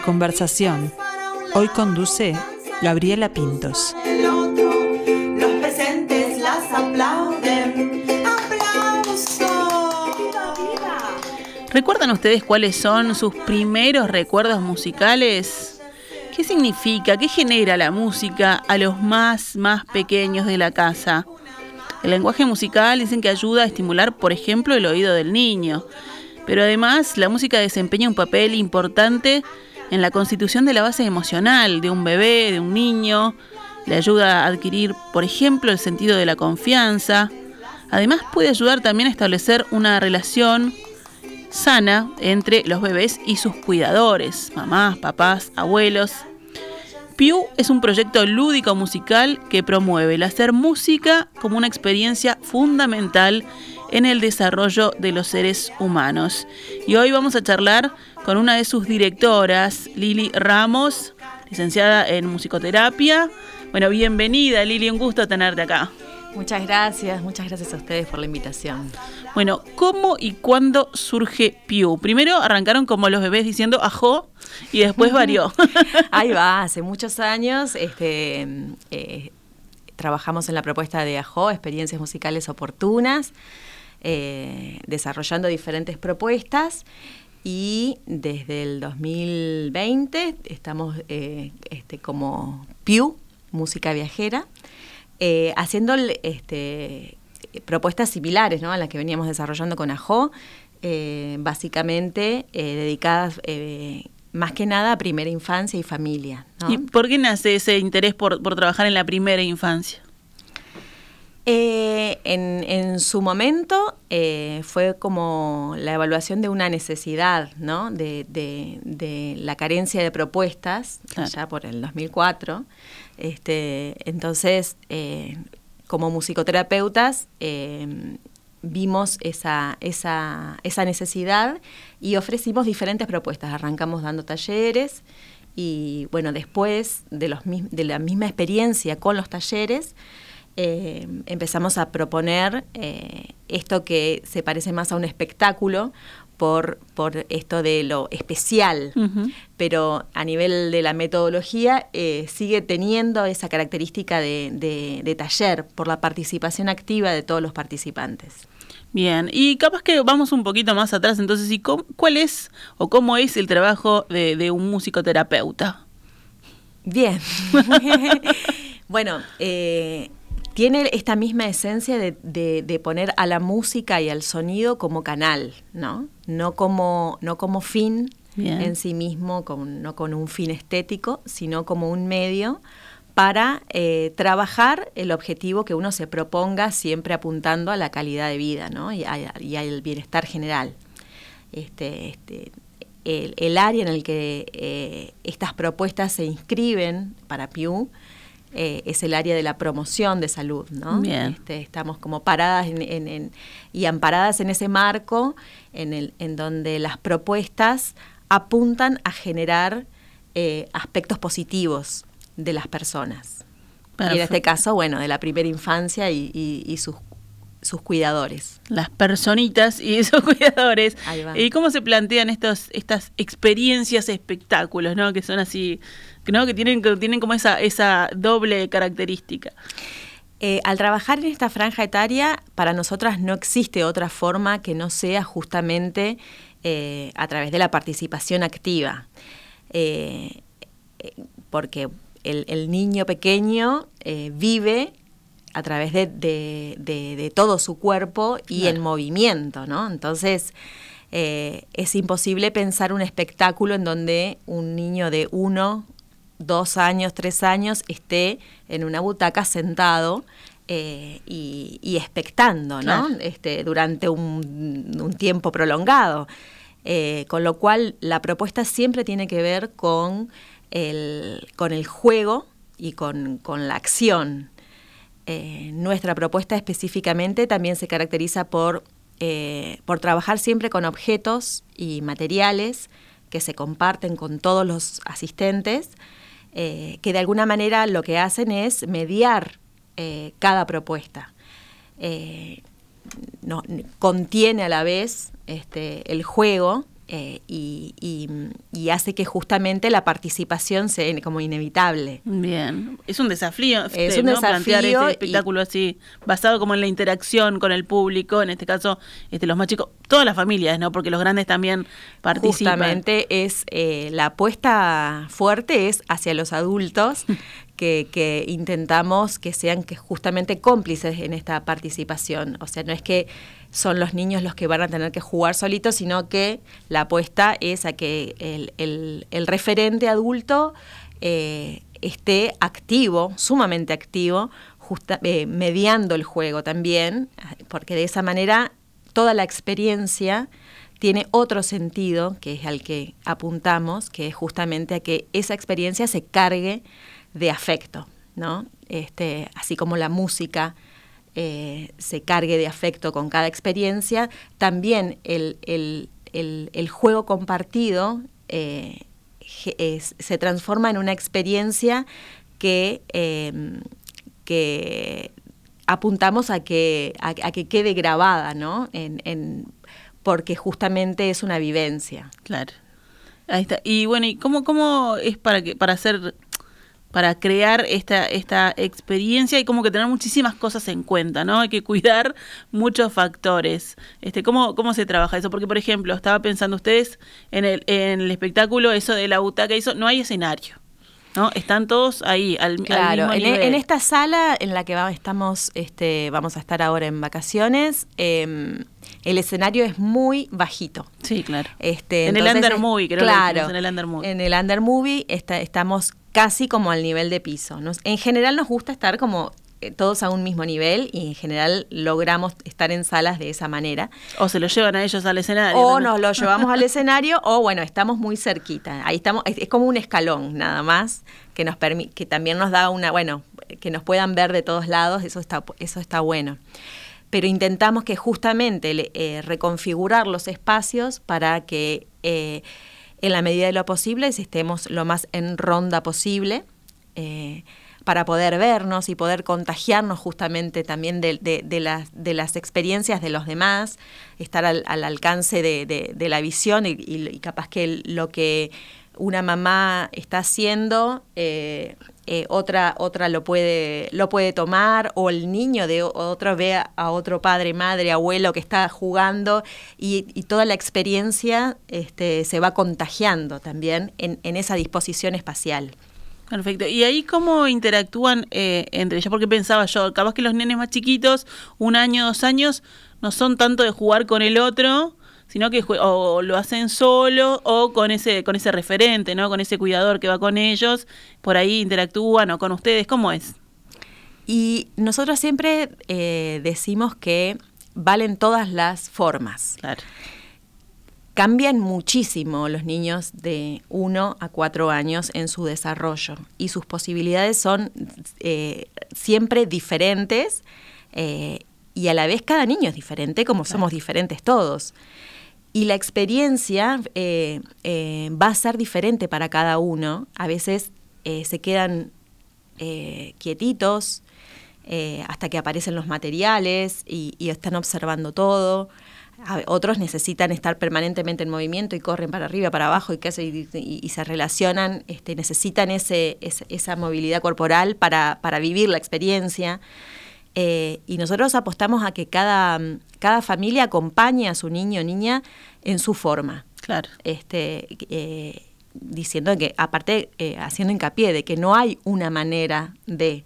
La conversación. Hoy conduce Gabriela Pintos. Los presentes las aplauden. ¡Aplauso! ¿Recuerdan ustedes cuáles son sus primeros recuerdos musicales? ¿Qué significa, qué genera la música a los más, más pequeños de la casa? El lenguaje musical dicen que ayuda a estimular, por ejemplo, el oído del niño. Pero además, la música desempeña un papel importante en la constitución de la base emocional de un bebé, de un niño. Le ayuda a adquirir, por ejemplo, el sentido de la confianza. Además, puede ayudar también a establecer una relación sana entre los bebés y sus cuidadores, mamás, papás, abuelos. Pew es un proyecto lúdico musical que promueve el hacer música como una experiencia fundamental en el desarrollo de los seres humanos. Y hoy vamos a charlar con una de sus directoras, Lili Ramos, licenciada en musicoterapia. Bueno, bienvenida Lili, un gusto tenerte acá. Muchas gracias, muchas gracias a ustedes por la invitación. Bueno, ¿cómo y cuándo surge Pew? Primero arrancaron como los bebés diciendo ajo y después varió. Ahí va, hace muchos años este, eh, trabajamos en la propuesta de ajo, experiencias musicales oportunas, eh, desarrollando diferentes propuestas y desde el 2020 estamos eh, este, como Pew, música viajera. Eh, haciendo este, propuestas similares ¿no? a las que veníamos desarrollando con AJO, eh, básicamente eh, dedicadas más que nada a primera infancia y familia. ¿Y por qué nace ese interés por, trabajar en la primera infancia? En, su momento fue como la evaluación de una necesidad, ¿no? De, la carencia de propuestas, ya por el 2004. Este, entonces, eh, como musicoterapeutas, eh, vimos esa, esa, esa, necesidad y ofrecimos diferentes propuestas. Arrancamos dando talleres y, bueno, después de, los, de la misma experiencia con los talleres, eh, empezamos a proponer esto que se parece más a un espectáculo por, por esto de lo especial, pero a nivel de la metodología eh, sigue teniendo esa característica de, taller por la participación activa de todos los participantes. Bien, y capaz que vamos un poquito más atrás, entonces, ¿y cuál es o cómo es el trabajo de, de un musicoterapeuta? Bien. bueno, eh, tiene esta misma esencia de, poner a la música y al sonido como canal, ¿no? No como, no como fin en sí mismo, no con un fin estético, sino como un medio para eh, trabajar el objetivo que uno se proponga, siempre apuntando a la calidad de vida ¿no? y, al bienestar general. Este, este, el, área en el que eh, estas propuestas se inscriben para Pew eh, es el área de la promoción de salud, ¿no? Este, estamos como paradas y amparadas en ese marco en, el, en donde las propuestas apuntan a generar eh, aspectos positivos de las personas. Y en este caso, bueno, de la primera infancia y, sus sus cuidadores. Las personitas y esos cuidadores. ¿Y cómo se plantean estos, estas experiencias, espectáculos, ¿no? Que son así que tienen, tienen como esa, esa doble característica. Eh, al trabajar en esta franja etaria, para nosotras no existe otra forma que no sea justamente eh, a través de la participación activa. Eh, porque el, niño pequeño vive a través de, todo su cuerpo y en movimiento, ¿no? Entonces, es imposible pensar un espectáculo en donde un niño de uno dos años, tres años, esté en una butaca sentado eh, y, expectando, ¿no? Este, durante un, tiempo prolongado. Eh, con lo cual, la propuesta siempre tiene que ver con el, con el juego y con, la acción. Eh, nuestra propuesta específicamente también se caracteriza por, por trabajar siempre con objetos y materiales que se comparten con todos los asistentes, eh, que de alguna manera lo que hacen es mediar eh, cada propuesta. Eh, contiene a la vez este, el juego eh, y, y, hace que justamente la participación sea como inevitable. Bien, es un desafío, es un desafío plantear este espectáculo así, basado como en la interacción con el público, en este caso este, los más chicos, todas las familias, ¿no? Porque los grandes también participan. Justamente es eh, la apuesta fuerte es hacia los adultos que, intentamos que sean justamente cómplices en esta participación. O sea, no es que son los niños los que van a tener que jugar solitos, sino que la apuesta es a que el, referente adulto eh, esté activo, sumamente activo, eh, mediando el juego también, porque de esa manera toda la experiencia tiene otro sentido, que es al que apuntamos, que es justamente a que esa experiencia se cargue de afecto, ¿no? Este, así como la música eh, se cargue de afecto con cada experiencia, también el, juego compartido eh, se transforma en una experiencia que, em, que apuntamos a que, a, que quede grabada, ¿no? En, porque justamente es una vivencia. Claro. Ahí está. Y bueno, ¿y cómo, cómo es para que para hacer para crear esta, esta experiencia y como que tener muchísimas cosas en cuenta, ¿no? Hay que cuidar muchos factores. Este, ¿cómo, ¿Cómo se trabaja eso? Porque, por ejemplo, estaba pensando ustedes en el, en el espectáculo, eso de la butaca, eso, no hay escenario. ¿No? Están todos ahí al, claro, mismo en, e, en, esta sala en la que estamos, este, vamos a estar ahora en vacaciones, em, el escenario es muy bajito. Sí, claro. Este, en el Under Movie, creo claro, en el Under Movie. En el Under Movie está, estamos casi como al nivel de piso. en general nos gusta estar como todos a un mismo nivel y en general logramos estar en salas de esa manera. O se lo llevan a ellos al escenario. O nos lo llevamos al escenario o bueno, estamos muy cerquita. Ahí estamos, es, como un escalón nada más que nos que también nos da una, bueno, que nos puedan ver de todos lados, eso está, eso está bueno. Pero intentamos que justamente eh, reconfigurar los espacios para que eh, en la medida de lo posible, estemos lo más en ronda posible. Eh, para poder vernos y poder contagiarnos justamente también de, las, experiencias de los demás, estar al, alcance de, la visión y, capaz que lo que una mamá está haciendo, eh, eh, otra, otra lo puede, lo puede tomar, o el niño de otro ve a otro padre, madre, abuelo que está jugando, y, toda la experiencia este, se va contagiando también en, esa disposición espacial. Perfecto. ¿Y ahí cómo interactúan eh, entre ellos? Porque pensaba yo, capaz que los nenes más chiquitos, un año, dos años, no son tanto de jugar con el otro, sino que o lo hacen solo o con ese, con ese referente, ¿no? Con ese cuidador que va con ellos, por ahí interactúan o con ustedes, ¿cómo es? Y nosotros siempre eh, decimos que valen todas las formas. Claro. Cambian muchísimo los niños de 1 a 4 años en su desarrollo y sus posibilidades son eh, siempre diferentes eh, y a la vez cada niño es diferente como somos diferentes todos. Y la experiencia eh, va a ser diferente para cada uno. A veces se quedan quietitos hasta que aparecen los materiales y, están observando todo. Otros necesitan estar permanentemente en movimiento y corren para arriba, para abajo y, y, y se relacionan, este, necesitan ese, esa movilidad corporal para, para vivir la experiencia. Eh, y nosotros apostamos a que cada, cada familia acompañe a su niño o niña en su forma. Claro. Este, eh, diciendo que, aparte, eh, haciendo hincapié de que no hay una manera de.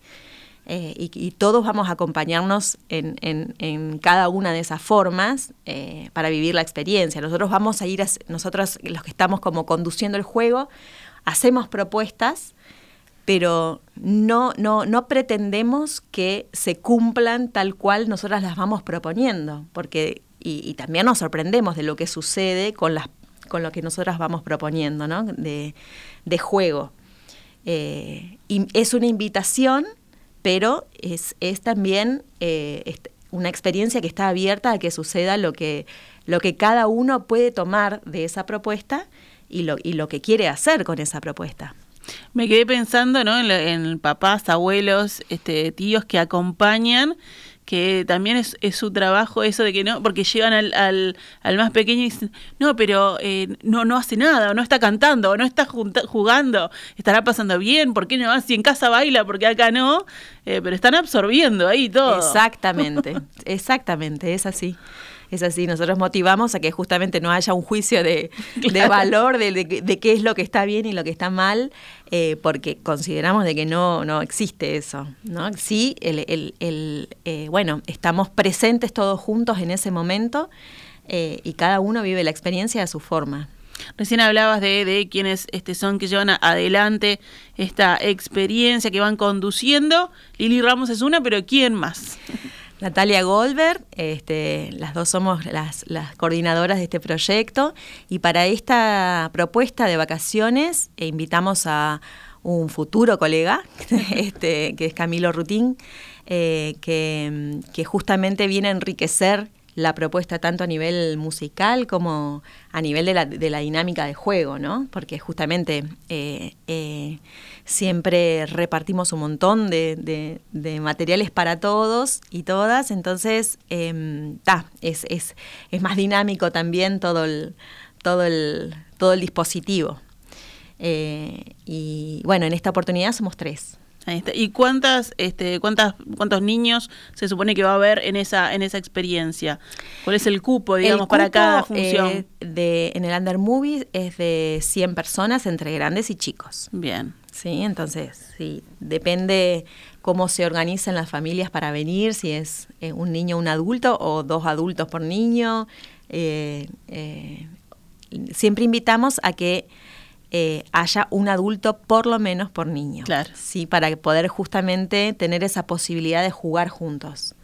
Y, todos vamos a acompañarnos en, en, cada una de esas formas para vivir la experiencia. Nosotros vamos a ir, a, nosotros los que estamos como conduciendo el juego, hacemos propuestas pero no, no, no pretendemos que se cumplan tal cual nosotras las vamos proponiendo, porque y, también nos sorprendemos de lo que sucede con, las, con lo que nosotras vamos proponiendo, ¿no? de, de juego. Eh, y es una invitación, pero es, es también eh, una experiencia que está abierta a que suceda lo que, lo que cada uno puede tomar de esa propuesta y lo, y lo que quiere hacer con esa propuesta. Me quedé pensando ¿no? en, papás, abuelos, este, tíos que acompañan, que también es, su trabajo eso de que no, porque llegan al, al, al más pequeño y dicen, no, pero eh, no, no hace nada, o no está cantando, o no está jugando, estará pasando bien, ¿por qué no? Si en casa baila, porque acá no, eh, pero están absorbiendo ahí todo. Exactamente, exactamente, es así. Es así, nosotros motivamos a que justamente no haya un juicio de, valor de, qué es lo que está bien y lo que está mal, eh, porque consideramos de que no, no existe eso. ¿no? Sí, el, eh, bueno, estamos presentes todos juntos en ese momento eh, y cada uno vive la experiencia a su forma. Recién hablabas de, de quienes este, son que llevan adelante esta experiencia, que van conduciendo. Lili Ramos es una, pero ¿quién más? Natalia Goldberg, este, las dos somos las, coordinadoras de este proyecto. Y para esta propuesta de vacaciones eh, invitamos a un futuro colega, este, que es Camilo Rutín, eh, que, que justamente viene a enriquecer la propuesta tanto a nivel musical como a nivel de la, de la dinámica de juego, ¿no? Porque justamente eh, eh, siempre repartimos un montón de, materiales para todos y todas, entonces eh, es, es, es, más dinámico también todo el, todo el, todo el dispositivo. Eh, y bueno, en esta oportunidad somos tres. ¿Y cuántas, este, cuántas, cuántos niños se supone que va a haber en esa, en esa experiencia? ¿Cuál es el cupo, digamos, para cada función? Eh, de, en el Under Movie es de 100 personas entre grandes y chicos. Bien. Sí, entonces, sí, depende cómo se organizan las familias para venir, si es eh, un niño o un adulto o dos adultos por niño. Eh, siempre invitamos a que eh, haya un adulto por lo menos por niño. Claro. Sí, para poder justamente tener esa posibilidad de jugar juntos.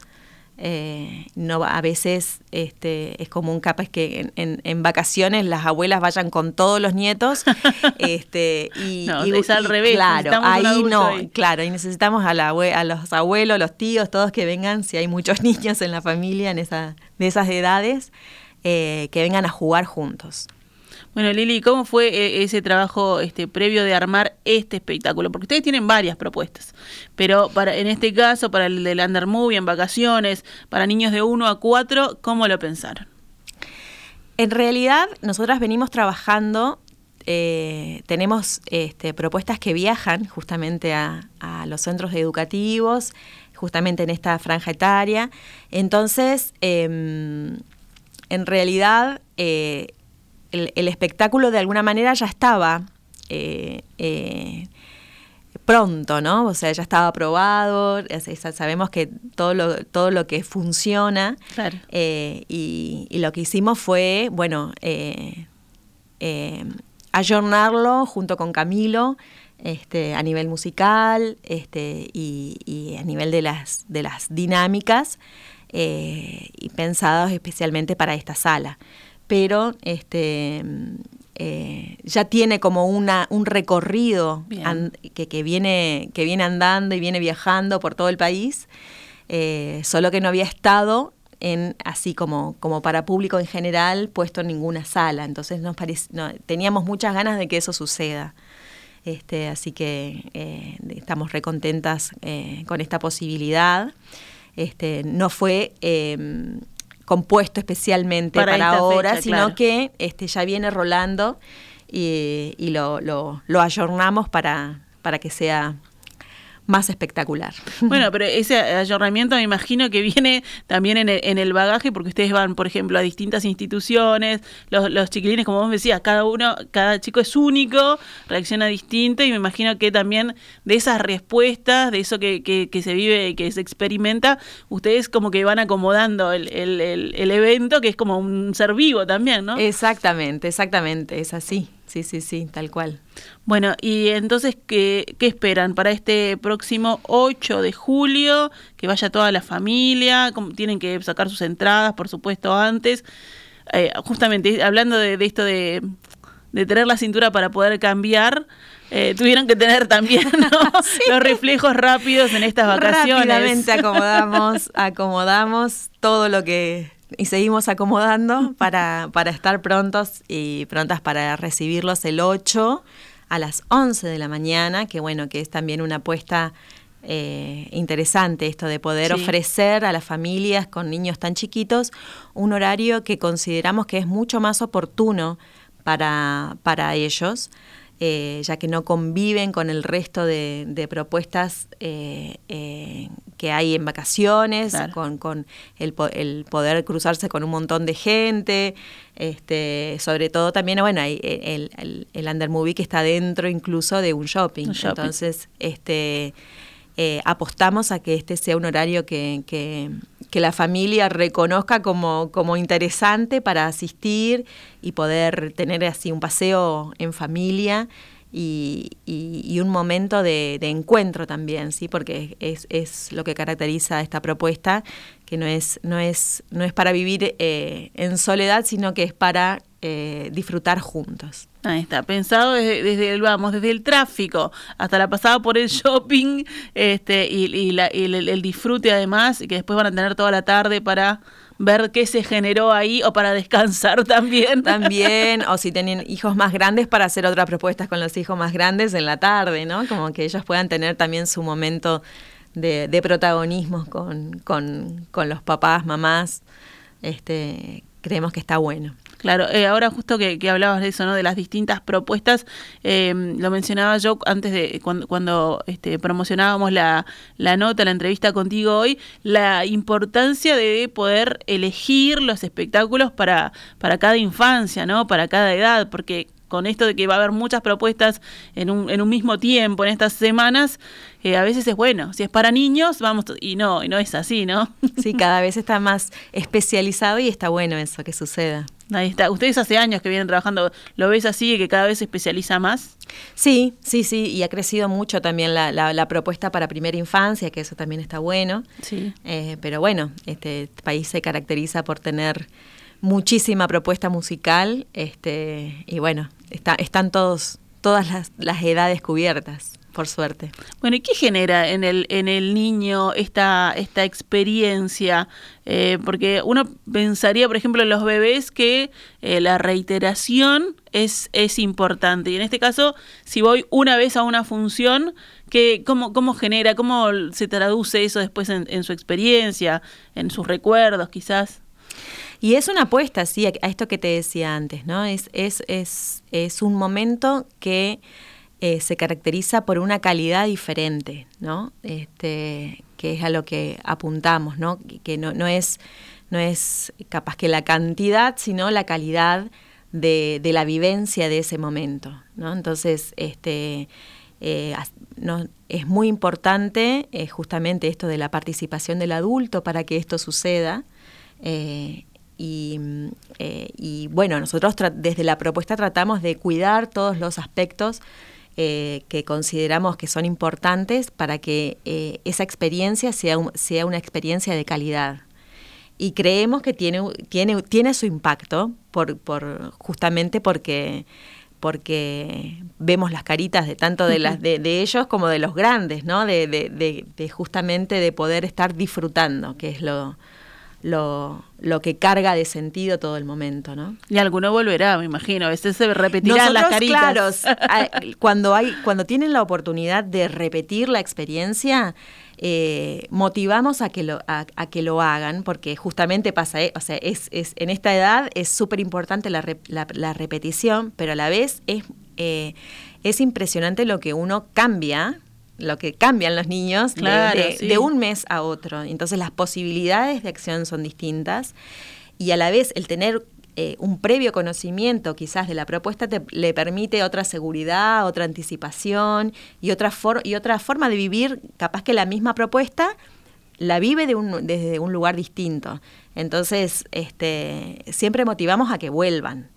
Eh, no a veces este, es común capaz que en, vacaciones las abuelas vayan con todos los nietos este y, es al revés claro ahí no claro y necesitamos a, la, a los abuelos los tíos todos que vengan si hay muchos niños en la familia en esa de esas edades eh, que vengan a jugar juntos bueno, Lili, ¿cómo fue eh, ese trabajo este, previo de armar este espectáculo? Porque ustedes tienen varias propuestas, pero para en este caso, para el del Under Movie en vacaciones, para niños de 1 a 4, ¿cómo lo pensaron? En realidad, nosotras venimos trabajando, eh, tenemos este, propuestas que viajan justamente a, los centros educativos, justamente en esta franja etaria. Entonces, em, en realidad, eh, el, espectáculo de alguna manera ya estaba eh, eh, pronto, ¿no? O sea, ya estaba aprobado, sabemos que todo lo, todo lo que funciona eh, y, lo que hicimos fue, bueno, ayornarlo junto con Camilo este, a nivel musical este, y, a nivel de las, de las dinámicas y pensados especialmente para esta sala pero este, eh, ya tiene como una, un recorrido que, viene, que viene andando y viene viajando por todo el país, eh, solo que no había estado en así como, como para público en general puesto en ninguna sala. Entonces nos teníamos muchas ganas de que eso suceda. Este, así que eh, estamos recontentas con esta posibilidad. Este, no fue compuesto especialmente para, ahora, sino que este, ya viene rolando y, lo, lo, lo ayornamos para, para que sea más espectacular. Bueno, pero ese ayornamiento me imagino que viene también en el, en el bagaje, porque ustedes van, por ejemplo, a distintas instituciones, los, los chiquilines, como vos decías, cada uno, cada chico es único, reacciona distinto, y me imagino que también de esas respuestas, de eso que, que, se vive, que se experimenta, ustedes como que van acomodando el, el, el evento, que es como un ser vivo también, ¿no? Exactamente, exactamente, es así. Sí, sí, sí, tal cual. Bueno, y entonces, ¿qué, ¿qué, esperan para este próximo 8 de julio? Que vaya toda la familia, tienen que sacar sus entradas, por supuesto, antes. Eh, justamente, hablando de, esto de, de, tener la cintura para poder cambiar, eh, tuvieron que tener también los reflejos rápidos en estas vacaciones. Rápidamente acomodamos, acomodamos todo lo que y seguimos acomodando para, para estar prontos y prontas para recibirlos el 8 a las 11 de la mañana, que bueno, que es también una apuesta eh, interesante esto de poder Sí. ofrecer a las familias con niños tan chiquitos un horario que consideramos que es mucho más oportuno para, para ellos, eh, ya que no conviven con el resto de, de propuestas eh, eh, que hay en vacaciones, Claro. con, con el, el poder cruzarse con un montón de gente, este, sobre todo también, bueno, hay el, el, el Undermovie que está dentro incluso de un shopping. Un shopping. Entonces, este, eh, apostamos a que este sea un horario que, que- que la familia reconozca como, como interesante para asistir y poder tener así un paseo en familia y, y- un momento de, encuentro también, ¿sí? porque es, es lo que caracteriza esta propuesta, que no es, no es, no es para vivir eh, en soledad, sino que es para eh, disfrutar juntos. Ahí está, pensado desde, el, vamos, desde el tráfico hasta la pasada por el shopping este, y, y la- el, el disfrute además, y que después van a tener toda la tarde para ver qué se generó ahí o para descansar también. También, o si tienen hijos más grandes, para hacer otras propuestas con los hijos más grandes en la tarde, ¿no? Como que ellos puedan tener también su momento de, de protagonismo con, con, con los papás, mamás. Este, creemos que está bueno. Claro, eh, ahora justo que, que hablabas de eso, ¿no? De las distintas propuestas, eh, lo mencionaba yo antes de cuando, cuando este, promocionábamos la, la nota, la entrevista contigo hoy, la importancia de poder elegir los espectáculos para, para cada infancia, ¿no? Para cada edad, porque con esto de que va a haber muchas propuestas en un, en un mismo tiempo, en estas semanas, eh, a veces es bueno. Si es para niños, vamos, y no, y no es así, ¿no? Sí, cada vez está más especializado y está bueno eso que suceda. Ahí está. Ustedes hace años que vienen trabajando, ¿lo ves así, que cada vez se especializa más? Sí, sí, sí, y ha crecido mucho también la, la- la propuesta para primera infancia, que eso también está bueno. Sí. Eh, pero bueno, este país se caracteriza por tener muchísima propuesta musical, este, y bueno, está, están todos, todas las, las edades cubiertas, por suerte. Bueno, ¿y qué genera en el, en el niño esta, esta experiencia? Eh, porque uno pensaría, por ejemplo, en los bebés que eh, la reiteración es, es importante. Y en este caso, si voy una vez a una función, ¿qué, cómo, ¿cómo genera, cómo se traduce eso después en, en su experiencia, en sus recuerdos quizás? Y es una apuesta, sí, a, a esto que te decía antes, ¿no? Es, es, es, es un momento que eh, se caracteriza por una calidad diferente, ¿no? Este, que es a lo que apuntamos, ¿no? Que, no, no, es, no es capaz que la cantidad, sino la calidad de, de la vivencia de ese momento, ¿no? Entonces, este, eh, no- es muy importante eh, justamente esto de la participación del adulto para que esto suceda. Y, y, bueno, nosotros desde la propuesta tratamos de cuidar todos los aspectos eh, que consideramos que son importantes para que eh, esa experiencia sea, un- sea una experiencia de calidad. Y creemos que tiene, tiene, tiene su impacto por, por, justamente porque porque vemos las caritas de tanto de las de, de ellos como de los grandes, ¿no? De, de, de, de justamente de poder estar disfrutando, que es lo, lo, lo que carga de sentido todo el momento, ¿no? Y alguno volverá, me imagino. A veces se repetirán las Nosotros, caritas. claro, cuando hay, cuando tienen la oportunidad de repetir la experiencia, eh, motivamos a que lo, a, a que lo hagan, porque justamente pasa, eh, o sea, es, es, en esta edad es súper importante la, re- la- la repetición, pero a la vez es, eh, es impresionante lo que uno cambia, lo que cambian los niños de- Claro, de, sí. de un mes a otro. Entonces las posibilidades de acción son distintas y a la vez el tener eh, un previo conocimiento quizás de la propuesta te, le permite otra seguridad, otra anticipación y otra, for- y otra forma de vivir, capaz que la misma propuesta la vive de un- desde un lugar distinto. Entonces, este, siempre motivamos a que vuelvan.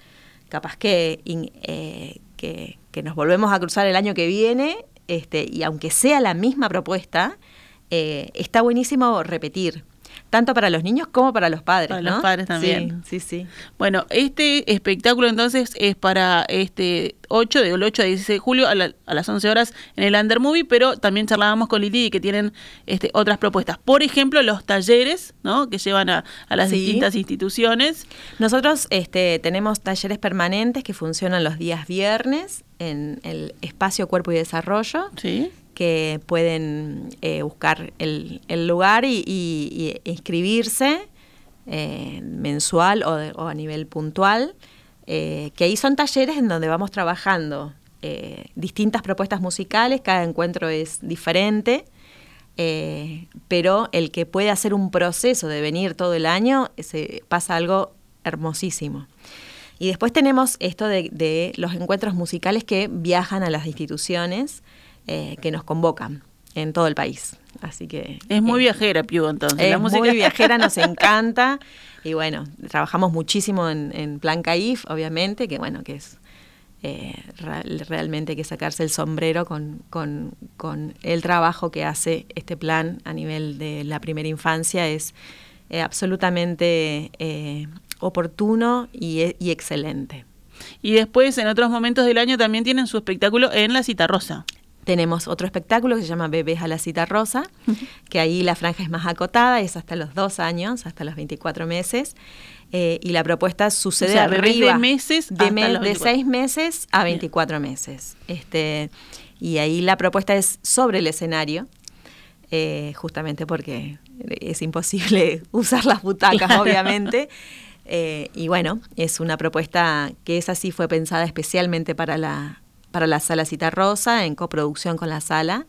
Capaz que, in- eh, que, que nos volvemos a cruzar el año que viene este, y aunque sea la misma propuesta, eh, está buenísimo repetir, tanto para los niños como para los padres. Para ¿no? los padres también. Sí, sí, sí. Bueno, este espectáculo entonces es para este 8, del 8 a 16 de julio a, la- a las 11 horas en el Under Movie, pero también charlábamos con Lili que tienen este, otras propuestas. Por ejemplo, los talleres, ¿no? Que llevan a, a las Sí. distintas instituciones. Nosotros este, tenemos talleres permanentes que funcionan los días viernes en el espacio Cuerpo y Desarrollo, Sí. Que pueden eh, buscar el, lugar y, inscribirse eh, mensual o, a nivel puntual, eh, que ahí son talleres en donde vamos trabajando distintas propuestas musicales, cada encuentro es diferente, pero el que puede hacer un proceso de venir todo el año, se pasa algo hermosísimo. Y después tenemos esto de los encuentros musicales que viajan a las instituciones eh, que nos convocan en todo el país. Así que Es muy eh, viajera, Piu, entonces. es la música. muy viajera, nos encanta. Y bueno, trabajamos muchísimo en, en Plan CAIF, obviamente, que bueno, que es eh, realmente hay que sacarse el sombrero con, con- con el trabajo que hace este plan a nivel de la primera infancia. Es eh, absolutamente eh, oportuno y, y excelente. Y después, en otros momentos del año, también tienen su espectáculo en la Cita Rosa. Tenemos otro espectáculo que se llama Bebés a la cita rosa, que ahí la franja es más acotada, es hasta los dos años, hasta los 24 meses. eh, y la propuesta sucede O sea, arriba de meses de, hasta me- los de 24. seis meses a Bien. 24 meses. Este, y ahí la propuesta es sobre el escenario, eh, justamente porque es imposible usar las butacas, Claro. obviamente. Eh, y bueno, es una propuesta que esa sí fue pensada especialmente para la, para la Sala Cita Rosa, en coproducción con la Sala,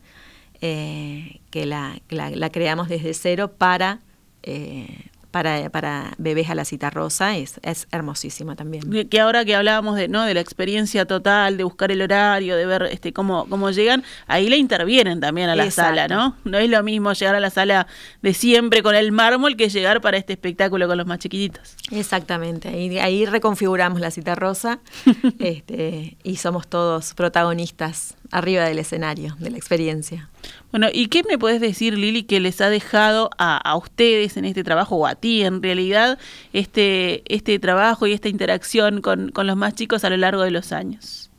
eh, que la, la- la creamos desde cero para, eh, para, para Bebés a la Cita Rosa. Es, es hermosísima también. Que- Que ahora que hablábamos de, ¿no? de la experiencia total, de buscar el horario, de ver este cómo, cómo llegan, ahí le intervienen también a la Exacto. sala, ¿no? No es lo mismo llegar a la sala de siempre con el mármol que llegar para este espectáculo con los más chiquititos. Exactamente, ahí, ahí reconfiguramos la cita rosa este, y somos todos protagonistas arriba del escenario, de la experiencia. Bueno, ¿y qué me puedes decir, Lili, que les ha dejado a, a ustedes en este trabajo, o a ti en realidad, este, este trabajo y esta interacción con, con los más chicos a lo largo de los años?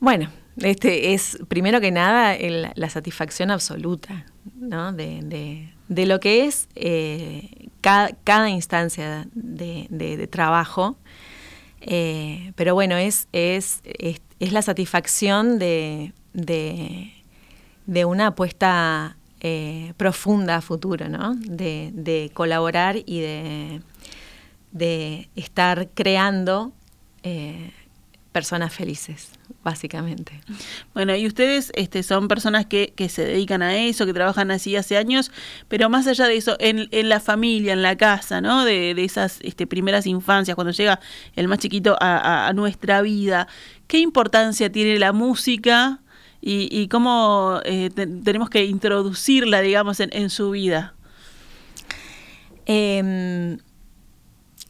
Bueno, este es primero que nada el- la satisfacción absoluta ¿no? de, de- de lo que es eh, cada, cada instancia de, de- trabajo. Eh, pero bueno, es, es, es, es la satisfacción de, de, una apuesta eh, profunda a futuro, ¿no? De, colaborar y de, de estar creando eh, personas felices, básicamente. Bueno, y ustedes este, son personas que, que se dedican a eso, que trabajan así hace años, pero más allá de eso, en, en la familia, en la casa, ¿no? De, de esas este, primeras infancias, cuando llega el más chiquito a, a- a nuestra vida, ¿qué importancia tiene la música y, y cómo eh, te- tenemos que introducirla, digamos, en, en su vida? Eh,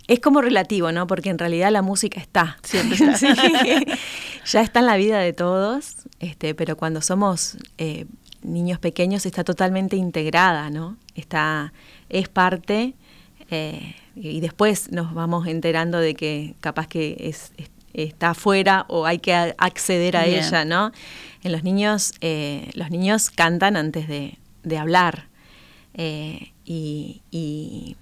es como relativo, ¿no? Porque en realidad la música está. Siempre está. Sí. ya está en la vida de todos, este, pero cuando somos eh, niños pequeños está totalmente integrada, ¿no? Está, es parte, eh, y después nos vamos enterando de que capaz que es, es- está afuera o hay que acceder a Bien. ella, ¿no? En los niños, eh, los niños cantan antes de, de hablar eh, y, y-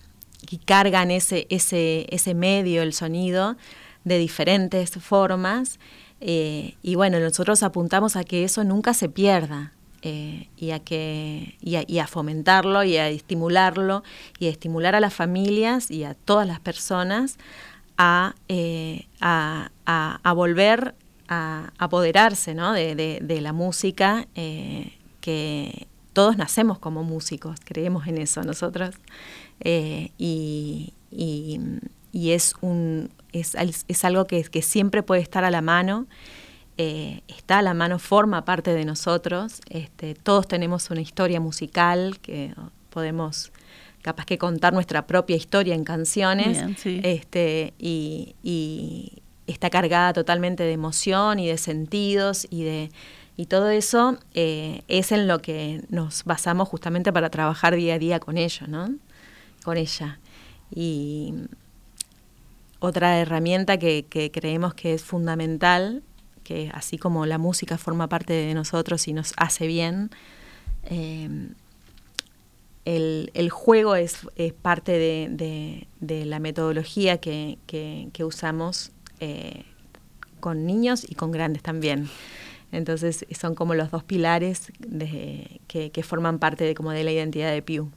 y cargan ese, ese, ese medio, el sonido, de diferentes formas. eh, y bueno, nosotros apuntamos a que eso nunca se pierda. eh, y, a que, y, a, fomentarlo y a estimularlo y a estimular a las familias y a todas las personas a, eh, a, a- volver a apoderarse ¿no? de, de- la música, que todos nacemos como músicos, creemos en eso nosotros, eh, y, y- y es, un, es, al- es algo que, que siempre puede estar a la mano, eh, está a la mano, forma parte de nosotros, este, todos tenemos una historia musical que podemos capaz que contar nuestra propia historia en canciones Bien, sí. este, y, y está cargada totalmente de emoción y de sentidos y de y todo eso eh, es en lo que nos basamos justamente para trabajar día a día con ello, ¿no? Con ella. Y otra herramienta que, creemos que es fundamental, que así como la música forma parte de nosotros y nos hace bien, eh, el, juego es, parte de, la metodología que usamos eh, con niños y con grandes también. Entonces son como los dos pilares de, que, que, forman parte de, como de la identidad de Pew.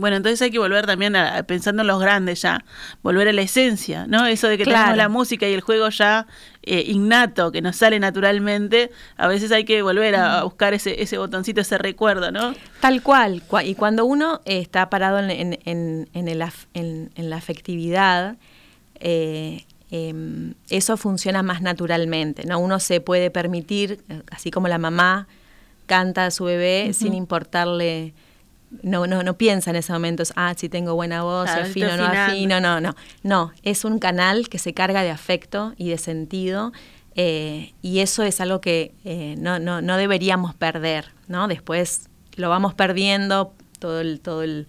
Bueno, entonces hay que volver también a, pensando en los grandes ya, volver a la esencia, ¿no? Eso de que tenemos la música y el juego ya eh, innato, que nos sale naturalmente, a veces hay que volver a, buscar ese, ese botoncito, ese recuerdo, ¿no? Tal cual, y cuando uno está parado en, en, en, en la afectividad, eh, em, eso funciona más naturalmente, ¿no? Uno se puede permitir, así como la mamá canta a su bebé sin importarle no, no, no piensa en ese momento, ah, si tengo buena voz, afino, no afino, no, no. No, es un canal que se carga de afecto y de sentido eh, y eso es algo que eh, no, no, no deberíamos perder, ¿no? Después lo vamos perdiendo, todo el, todo el,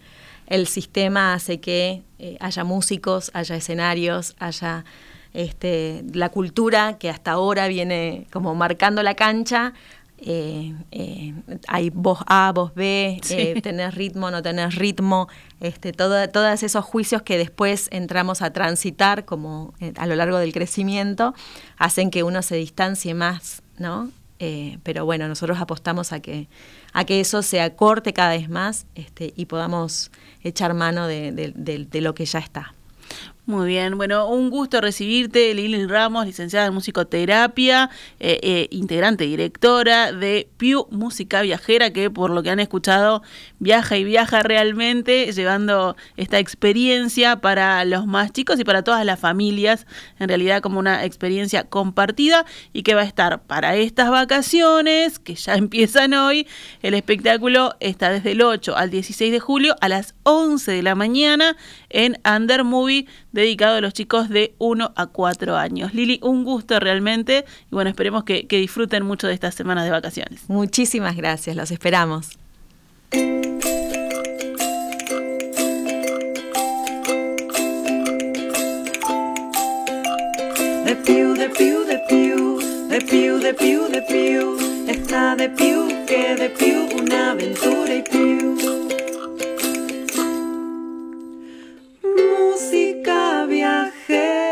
el sistema hace que eh, haya músicos, haya escenarios, haya este, la cultura que hasta ahora viene como marcando la cancha, eh, eh, hay voz A, voz B, tener ritmo, no tener ritmo, este, todos esos juicios que después entramos a transitar como a lo largo del crecimiento, hacen que uno se distancie más, ¿no? pero bueno, nosotros apostamos a que, a que eso se acorte cada vez más este, y podamos echar mano de lo que ya está. Muy bien, bueno, un gusto recibirte, Lili Ramos, licenciada en musicoterapia, eh, eh, integrante, directora de Piu Música Viajera, que por lo que han escuchado viaja y viaja realmente, llevando esta experiencia para los más chicos y para todas las familias, en realidad como una experiencia compartida y que va a estar para estas vacaciones, que ya empiezan hoy. El espectáculo está desde el 8 al 16 de julio a las 11 de la mañana en Under Movie dedicado a los chicos de 1 a 4 años. Lili, un gusto realmente y bueno, esperemos que, que disfruten mucho de estas semanas de vacaciones. Muchísimas gracias, los esperamos. De piu, de piu, de piu, de piu, de piu, de piu, está de piu, que de piu, una aventura y piu. música viajera.